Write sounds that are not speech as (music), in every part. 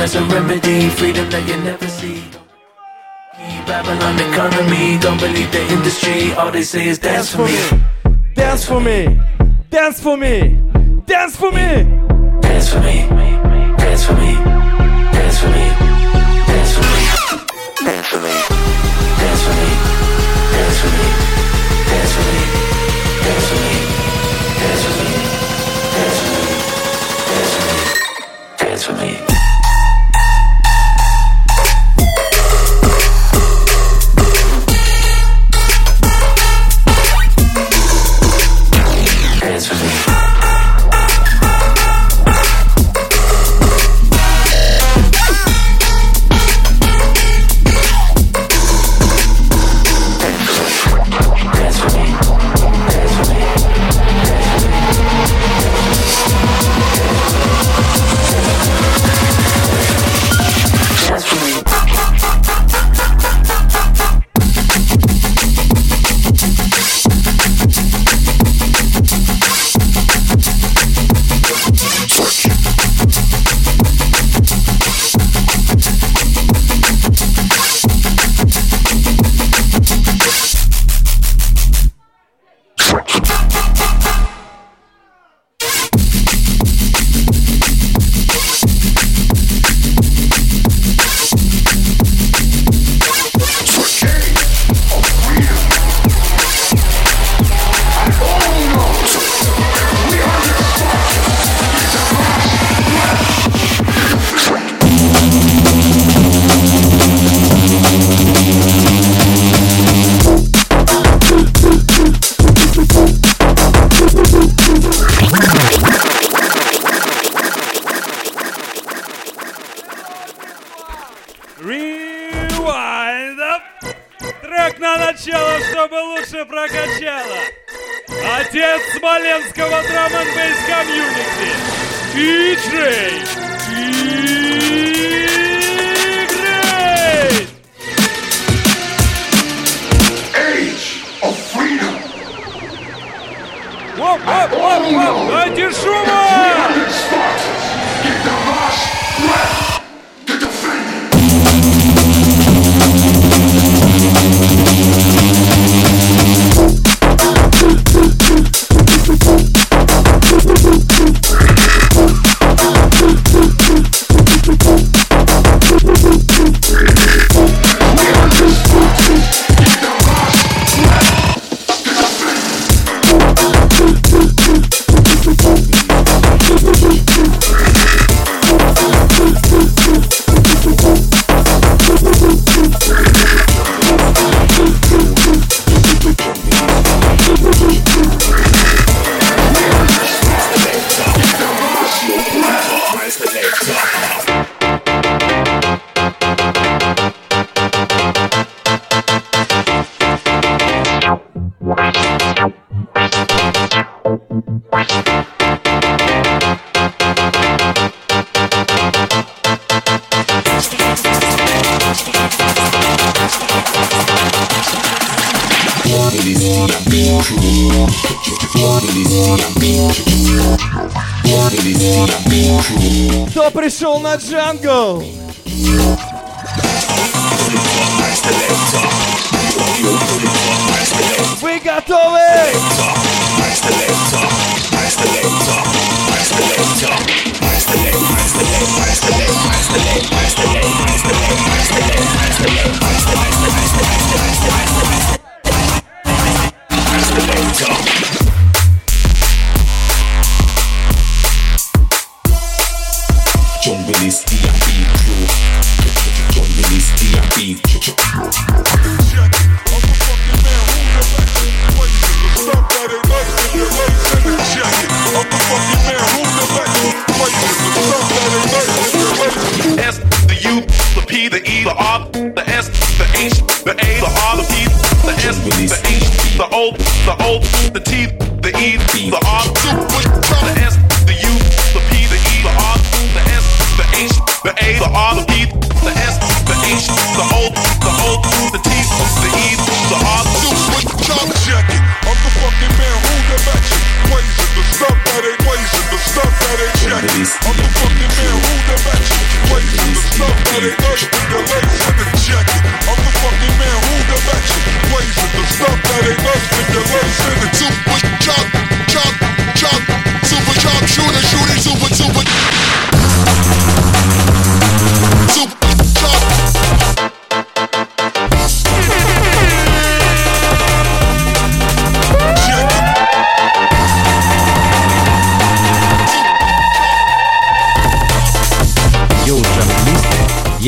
That's a remedy, freedom that you never see. Babylon economy, don't believe the industry, all they say is dance, for me. Dance for me, dance for me, dance for me. Dance for me, dance for me, dance for me, dance for me, dance for me, dance for me, dance for me. Чтобы лучше прокачало. Отец Смоленского драм н комьюнити. Диджей Игрей! Age of freedom. Воп, воп, воп, воп, дайте шума! release the beat. Release the beat.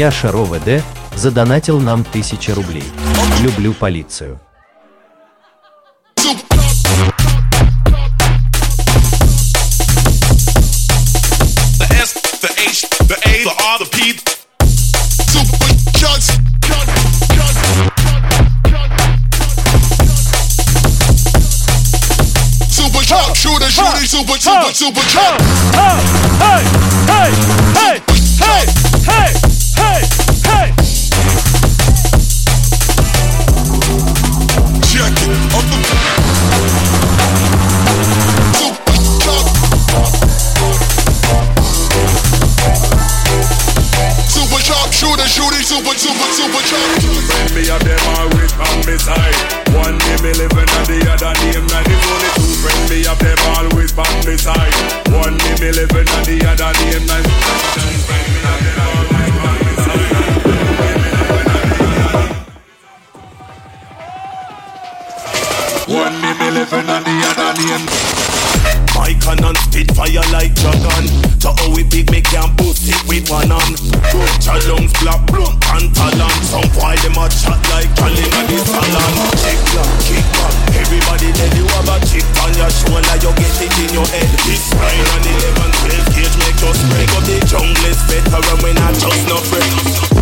Я Шаро ВД, задонатил нам 1000 рублей. Люблю полицию. Super chop, shooter, shooter, super, super, super chop. One name me living and the other name. My cannon spit fire like dragon. To how we big, me can boost it with one hand. Put your lungs black, blunt and talent. Some while them a chat like calling at the salon. Kick back, kick back. Everybody tell you have a chip on your shoulder, you get it in your head. This nine and eleven, twelve gauge make us break up the jungle is better we not just no friends.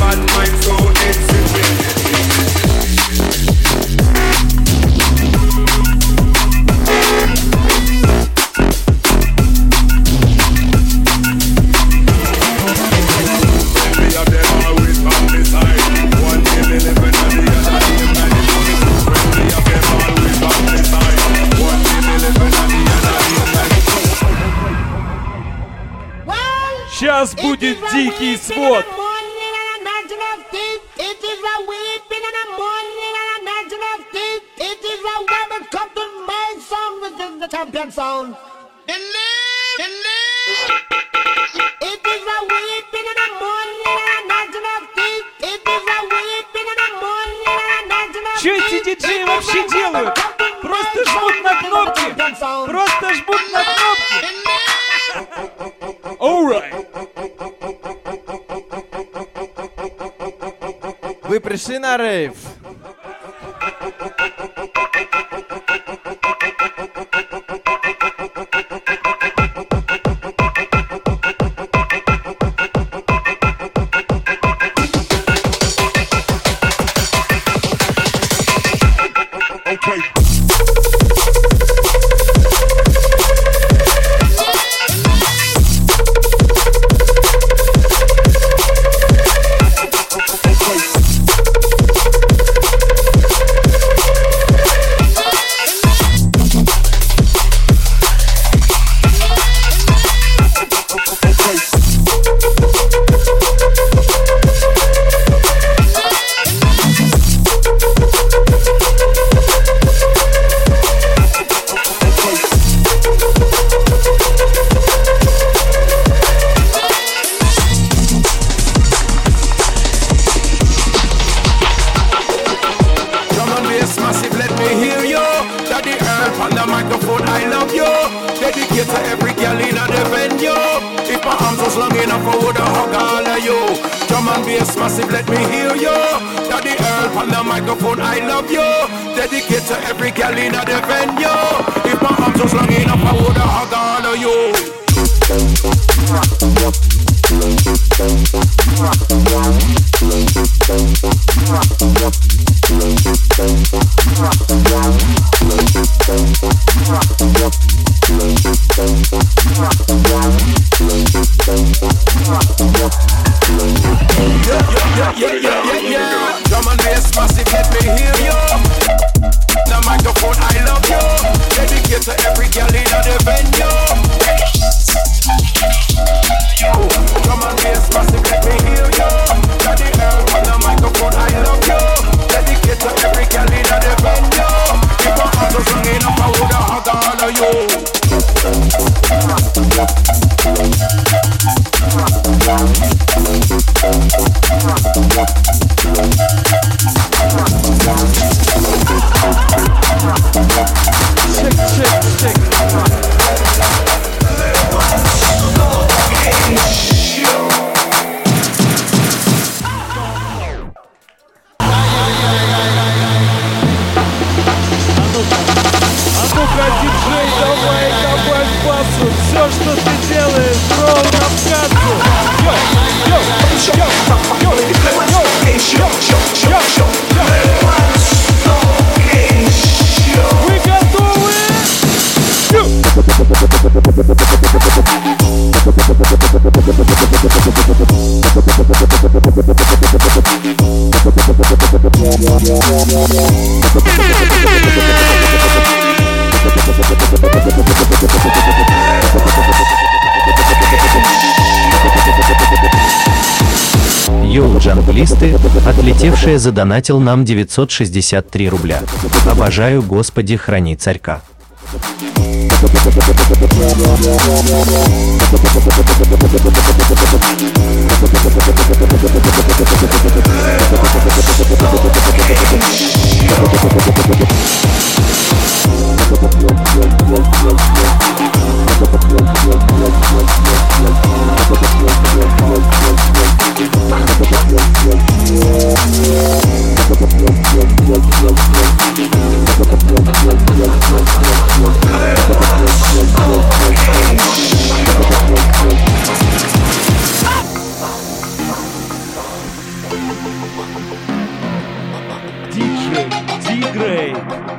Me of them always Sound. It is a weeping in the morning and a teeth. It is a weeping in the morning and a of Что эти диджеи вообще делают? Просто жмут на кнопки. Просто жмут на кнопки. Alright. Вы пришли на рейв? Вспотевшая задонатил нам 963 рубля. Обожаю, Господи, храни царька. Thank you диджей DGRAID.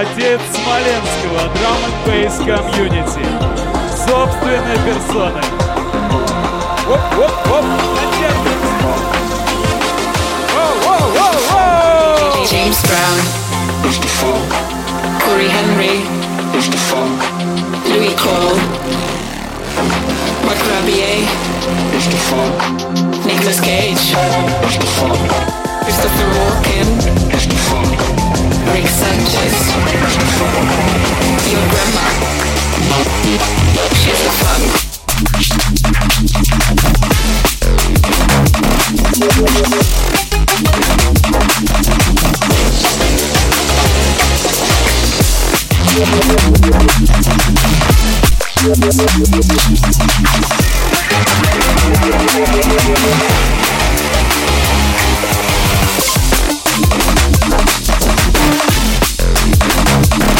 отец Смоленского, Drum Bass Community, собственной персоной. Оп, оп, оп. James Brown is the funk. Cory Henry is the funk. Louis Cole. Marc Rebillet is the funk. Nicholas Cage is the funk. Christopher Walken, Rick Sanchez, your grandma. She's a fun. Thank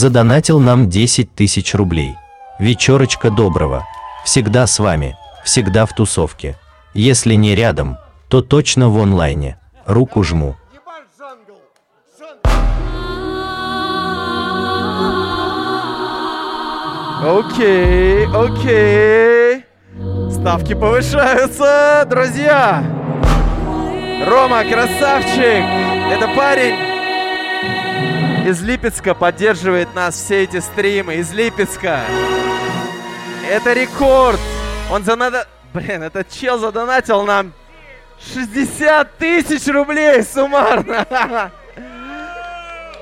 задонатил нам 10 тысяч рублей. Вечерочка доброго. Всегда с вами, всегда в тусовке. Если не рядом, то точно в онлайне. Руку жму. Окей, окей. Ставки повышаются, друзья. Рома, красавчик. Это парень из Липецка поддерживает нас все эти стримы. Из Липецка. Это рекорд. Он занадо... Блин, этот чел задонатил нам 60 тысяч рублей суммарно. (laughs)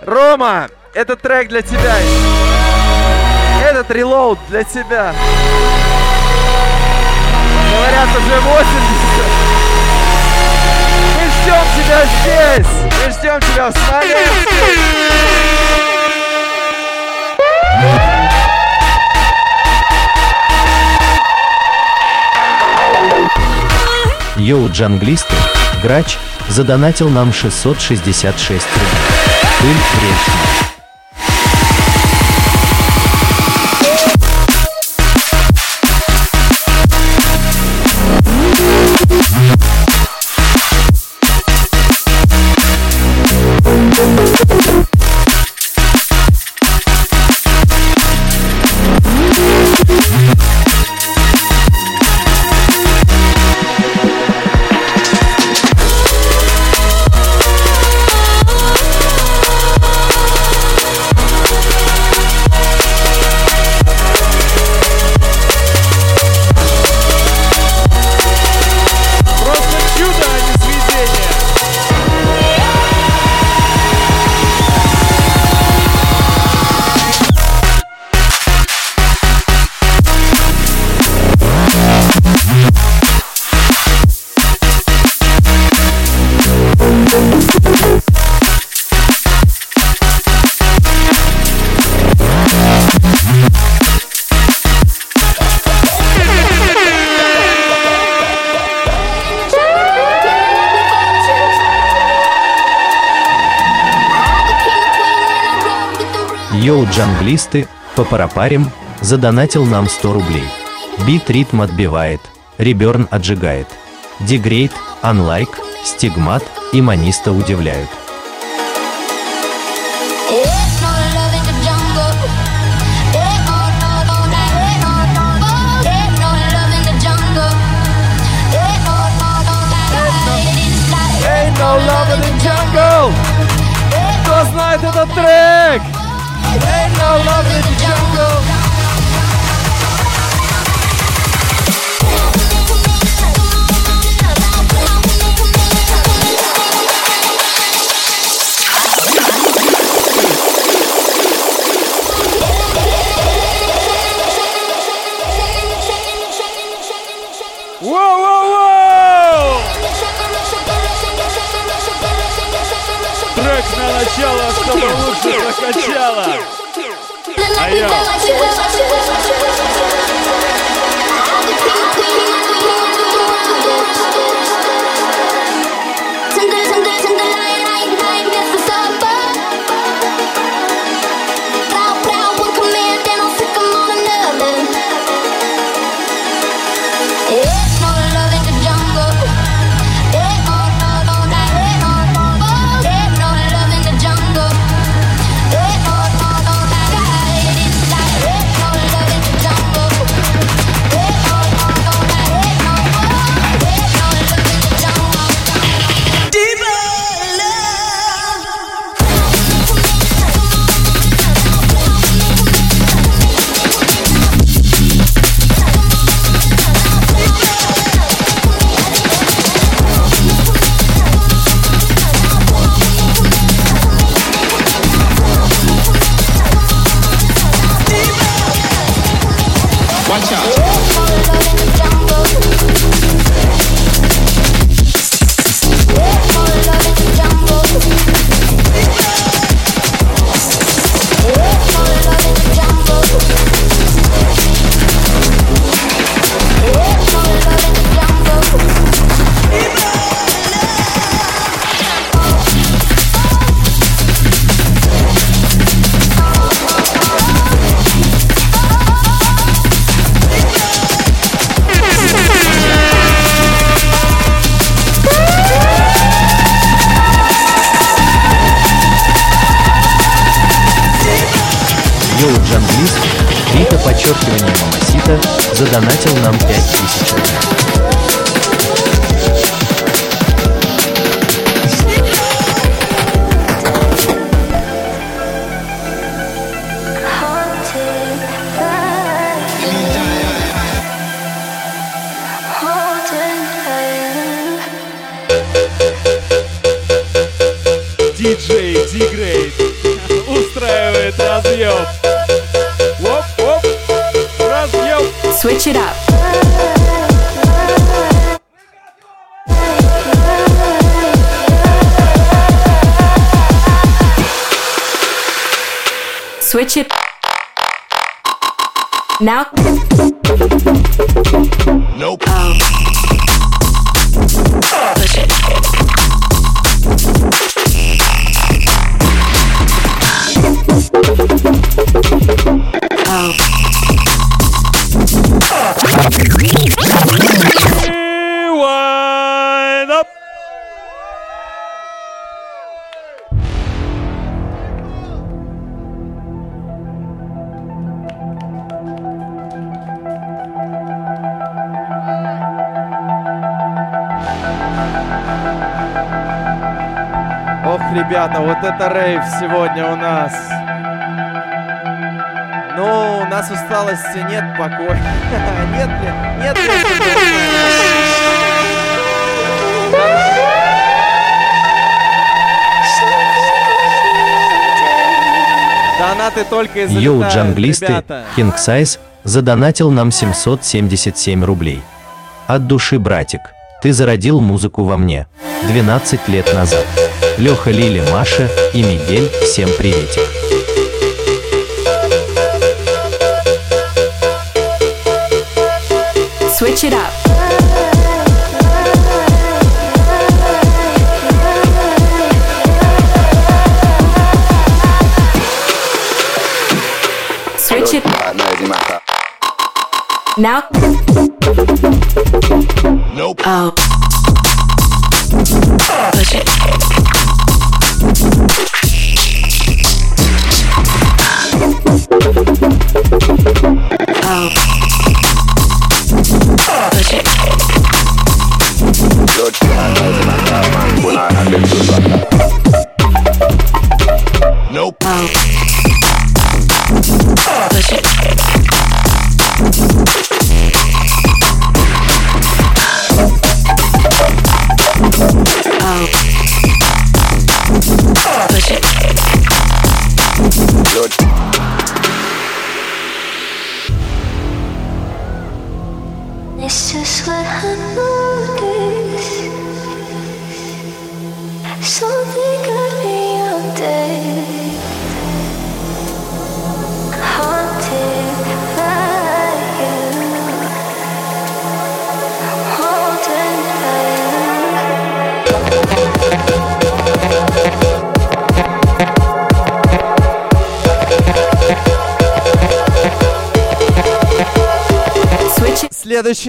Рома, этот трек для тебя. Этот релоуд для тебя. Говорят, уже 80. Ждем тебя здесь. Мы ждем тебя в Смоленске. Йоу, джанглисты, Грач задонатил нам 666 рублей. Пыль вречная. Йоу, джанглисты, по парапарим, задонатил нам 100 рублей. Бит ритм отбивает, реберн отжигает. Дегрейд, анлайк, стигмат и маниста удивляют. Кто знает этот трек? I love it. Подчеркивание Мамасита, задонатил нам 5000 рублей. Switch it up. Switch it. Now. Ребята, вот это рейв сегодня у нас. Ну, у нас усталости нет, покоя. (laughs) Нет ли? Нет ли? Донаты только из Йоу Джанглисты, King Size, задонатил нам 777 рублей. От души, братик, ты зародил музыку во мне 12 лет назад. Леха, Лили, Маша и Мигель, всем приветик. Switch it up. Switch it. Now. Nope. Oh. Push it. Thank you.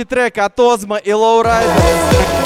Трек от Озма и Лоурайдер.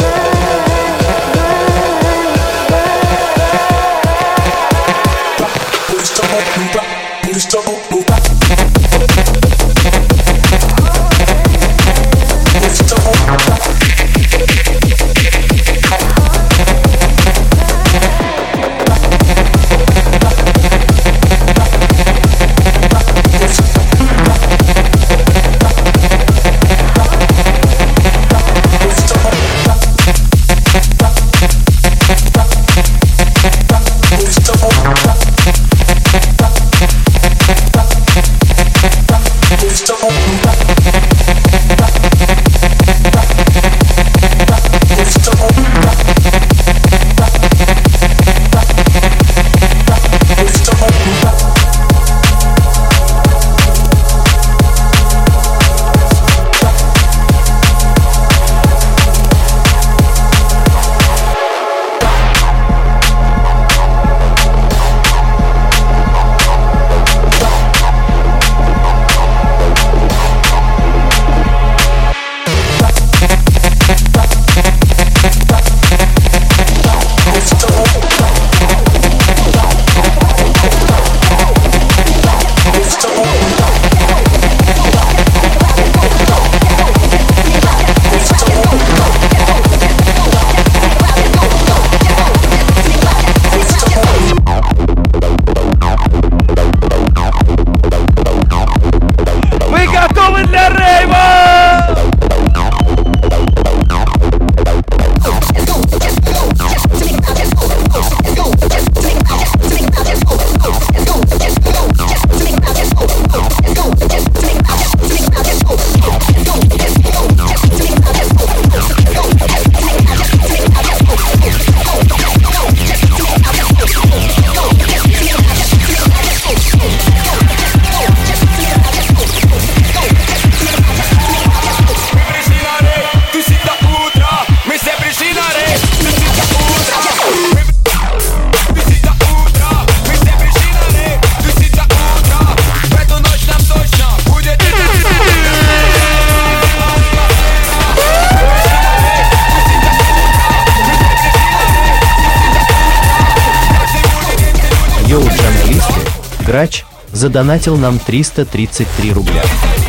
задонатил нам 333 рубля.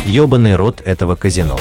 Ёбаный рот этого казино.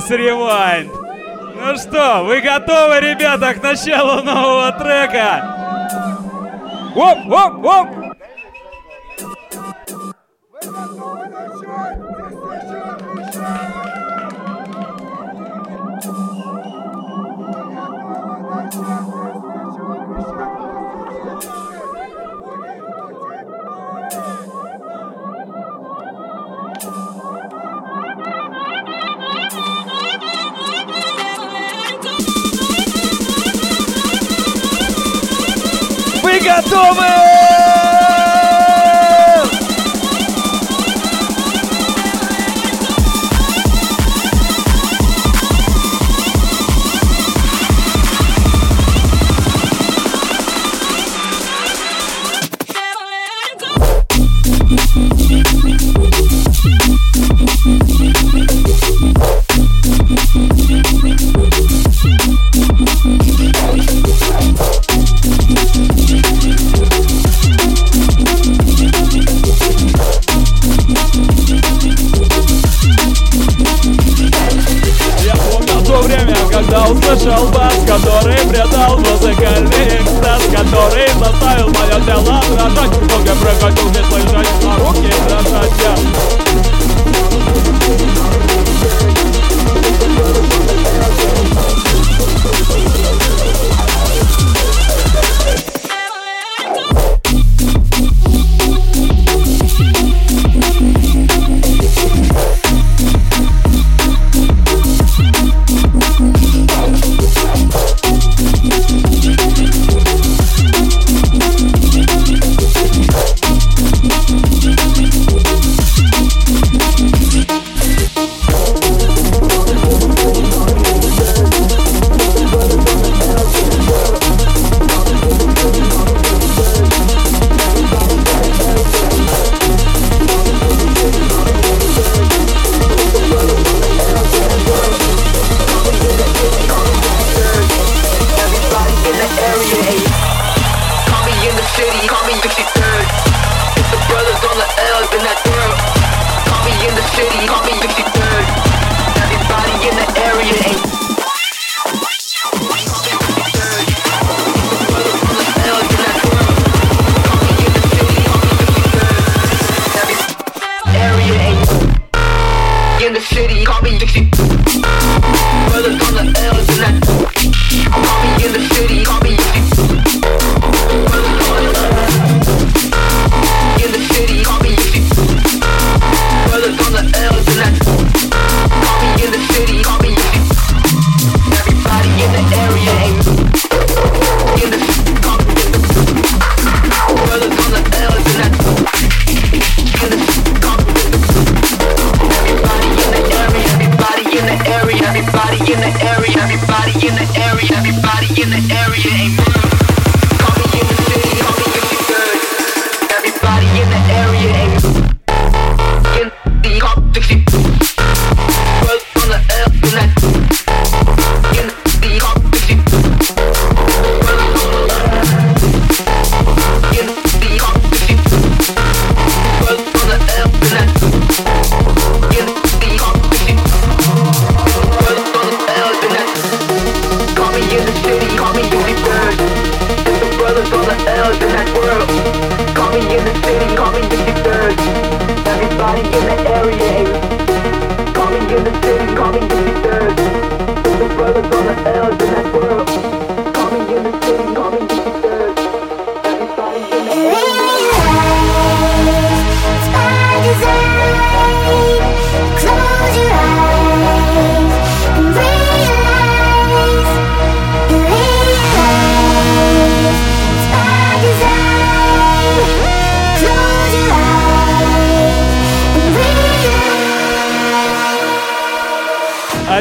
нас Rewind. Ну что, вы готовы, ребята, к началу нового трека? Оп, оп, оп!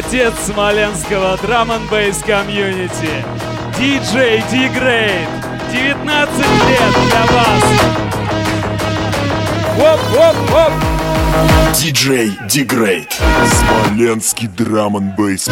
отец смоленского драм н бейс комьюнити. Диджей Дигрейд. 19 лет для вас. Оп-оп-оп. Диджей Дигрейд. Смоленский драм н бейс.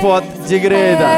pot de greda.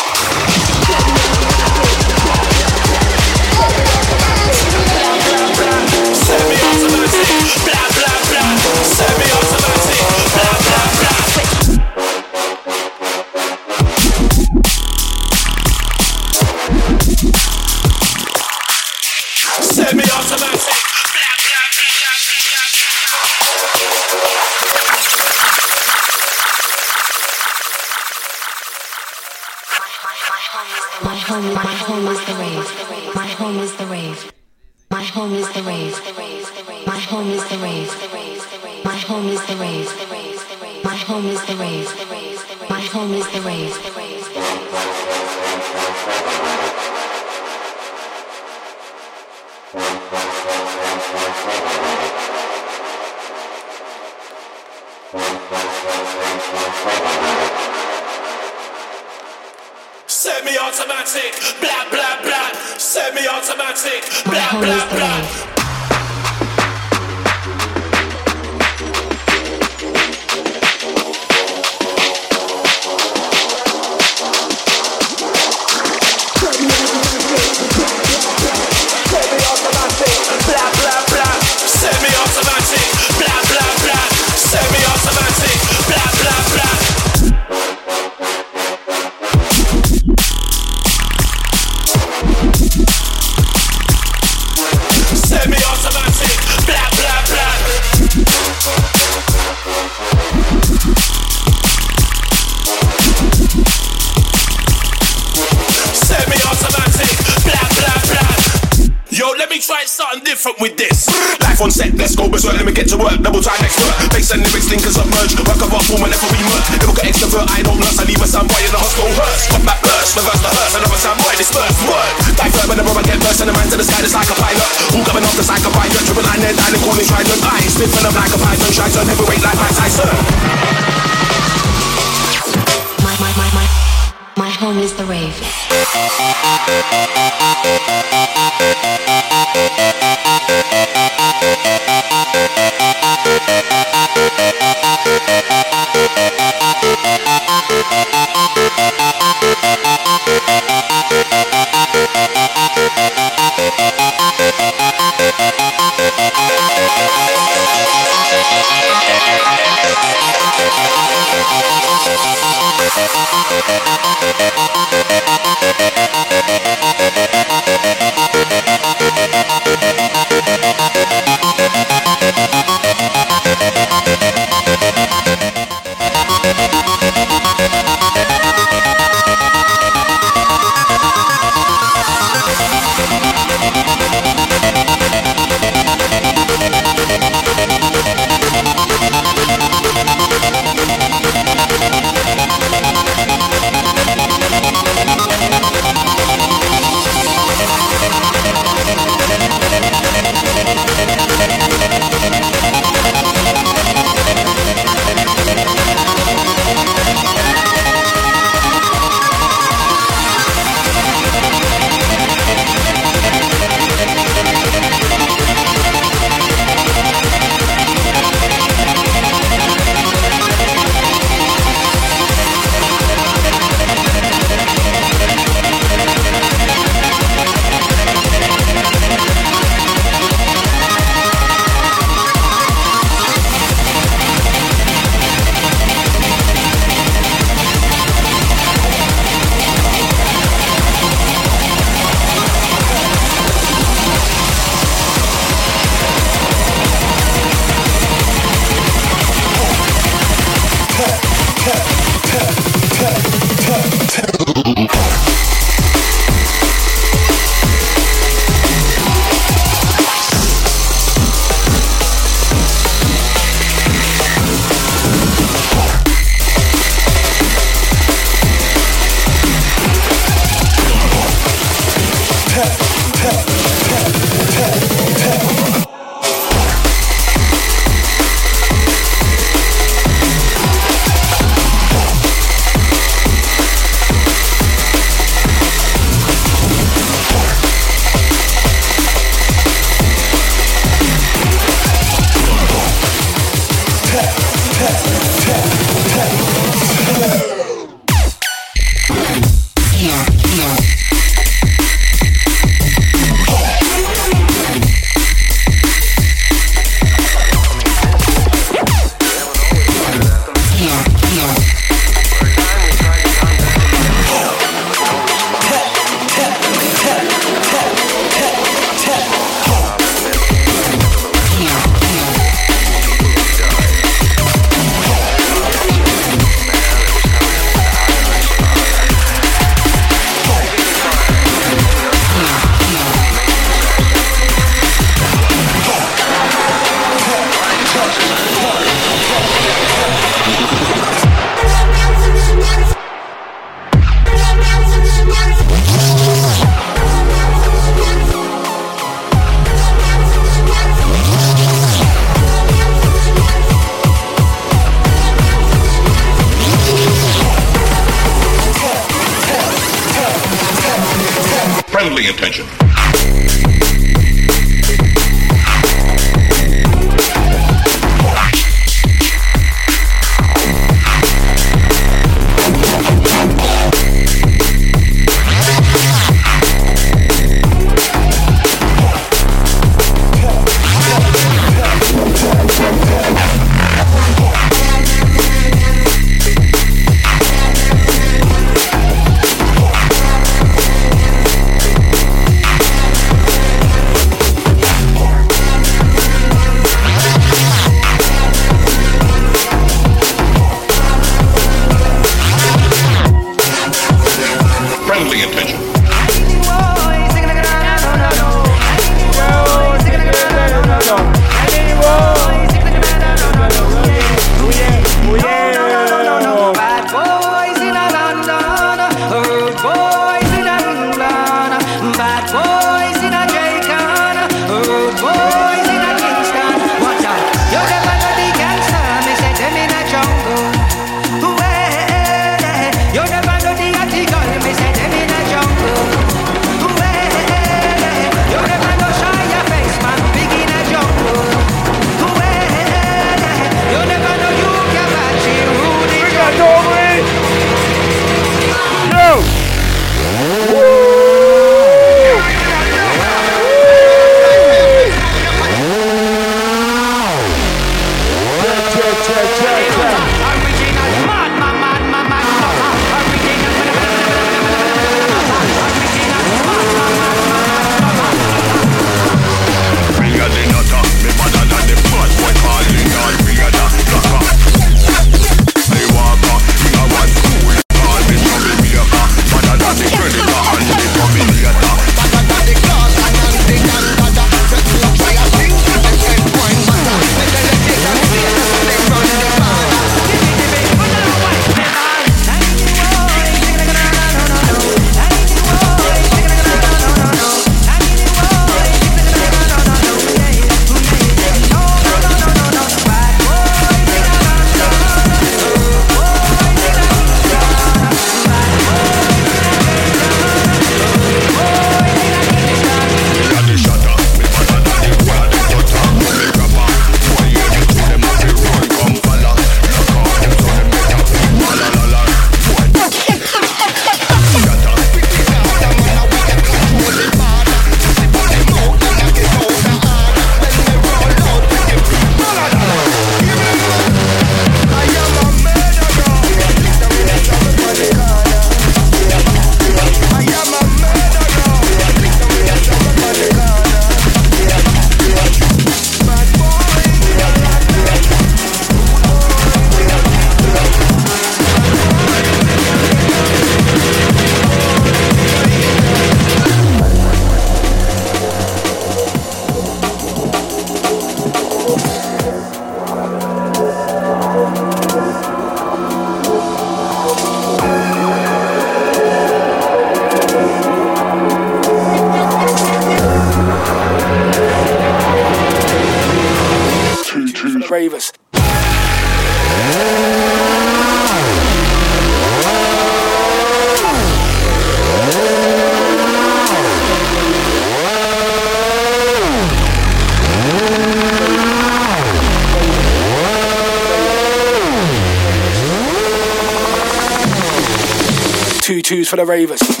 For the Ravers.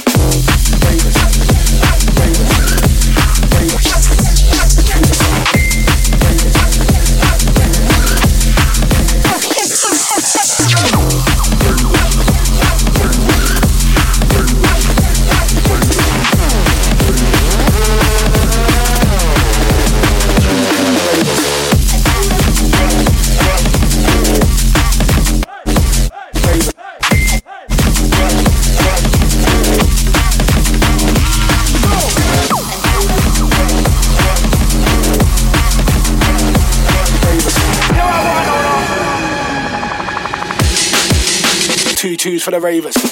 For the Ravers.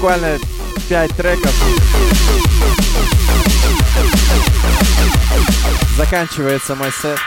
Буквально 5 треков. Заканчивается мой сет.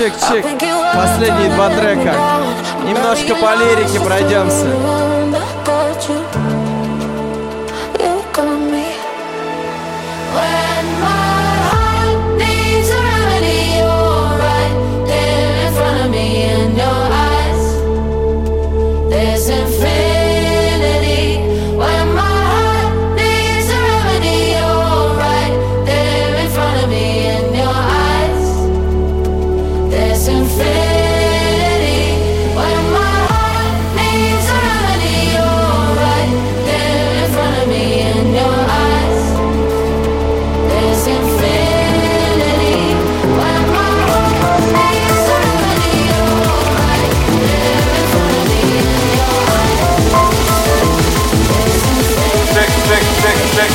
чик, чик. Последние два трека. Немножко по лирике пройдемся.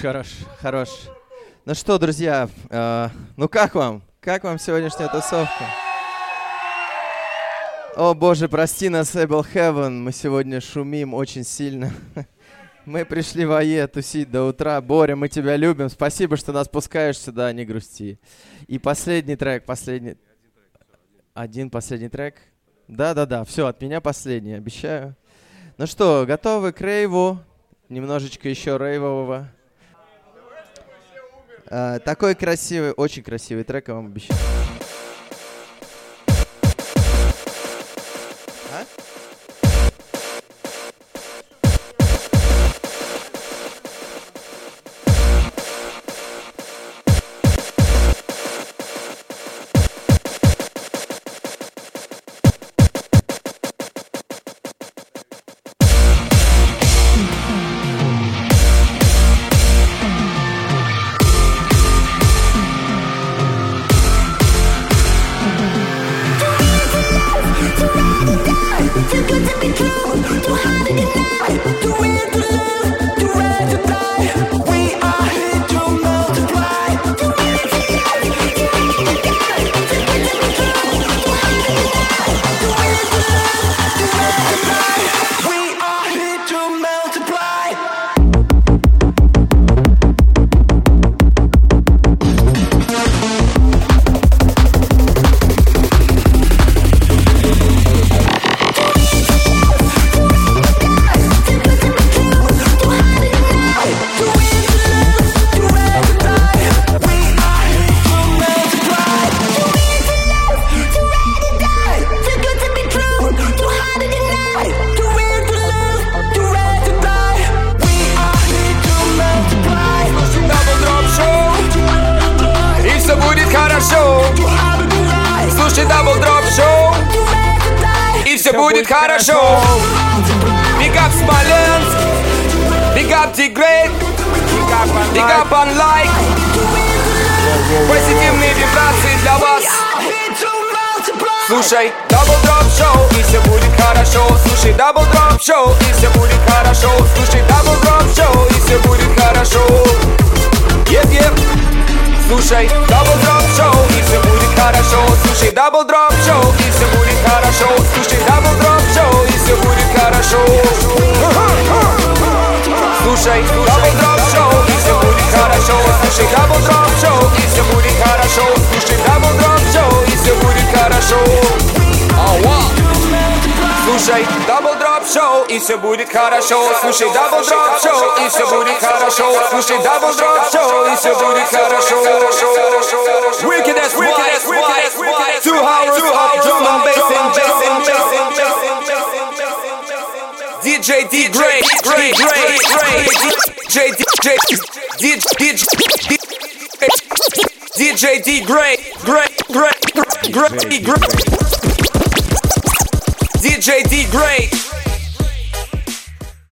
Хорош, хорош, хорош. Ну что, друзья, э, ну как вам? Как вам сегодняшняя тусовка? О боже, прости нас, Эбл Heaven, мы сегодня шумим очень сильно. (laughs) Мы пришли в АЕ тусить до утра. Боря, мы тебя любим. Спасибо, что нас пускаешь сюда, не грусти. И последний трек, последний... Один последний трек? Да-да-да, все, от меня последний, обещаю. Ну что, готовы к рейву? Немножечко еще рейвового. А, такой красивый, очень красивый трек, я вам обещаю. Puxei da